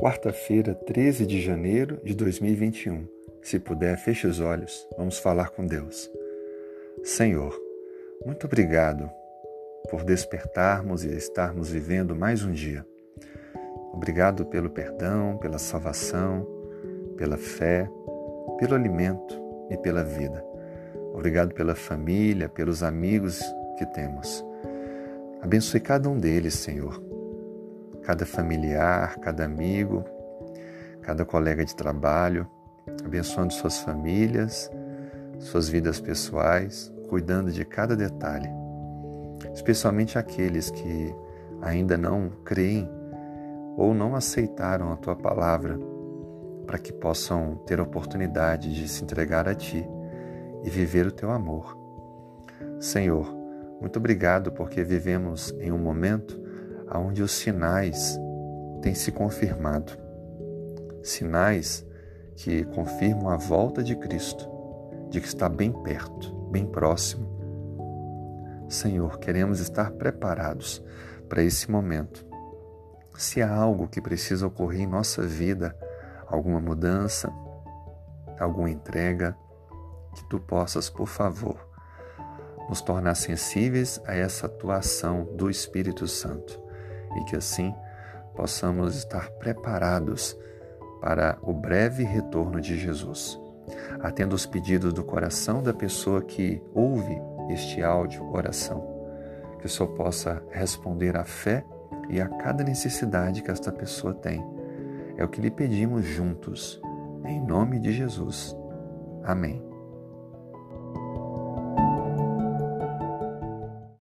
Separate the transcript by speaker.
Speaker 1: Quarta-feira, 13 de janeiro de 2021. Se puder, feche os olhos, vamos falar com Deus. Senhor, muito obrigado por despertarmos e estarmos vivendo mais um dia. Obrigado pelo perdão, pela salvação, pela fé, pelo alimento e pela vida. Obrigado pela família, pelos amigos que temos. Abençoe cada um deles, Senhor cada familiar, cada amigo, cada colega de trabalho, abençoando suas famílias, suas vidas pessoais, cuidando de cada detalhe, especialmente aqueles que ainda não creem ou não aceitaram a tua palavra, para que possam ter a oportunidade de se entregar a ti e viver o teu amor. Senhor, muito obrigado porque vivemos em um momento onde os sinais têm se confirmado. Sinais que confirmam a volta de Cristo, de que está bem perto, bem próximo. Senhor, queremos estar preparados para esse momento. Se há algo que precisa ocorrer em nossa vida, alguma mudança, alguma entrega, que tu possas, por favor, nos tornar sensíveis a essa atuação do Espírito Santo e que assim possamos estar preparados para o breve retorno de Jesus. Atendo os pedidos do coração da pessoa que ouve este áudio oração, que o Senhor possa responder à fé e a cada necessidade que esta pessoa tem. É o que lhe pedimos juntos, em nome de Jesus. Amém.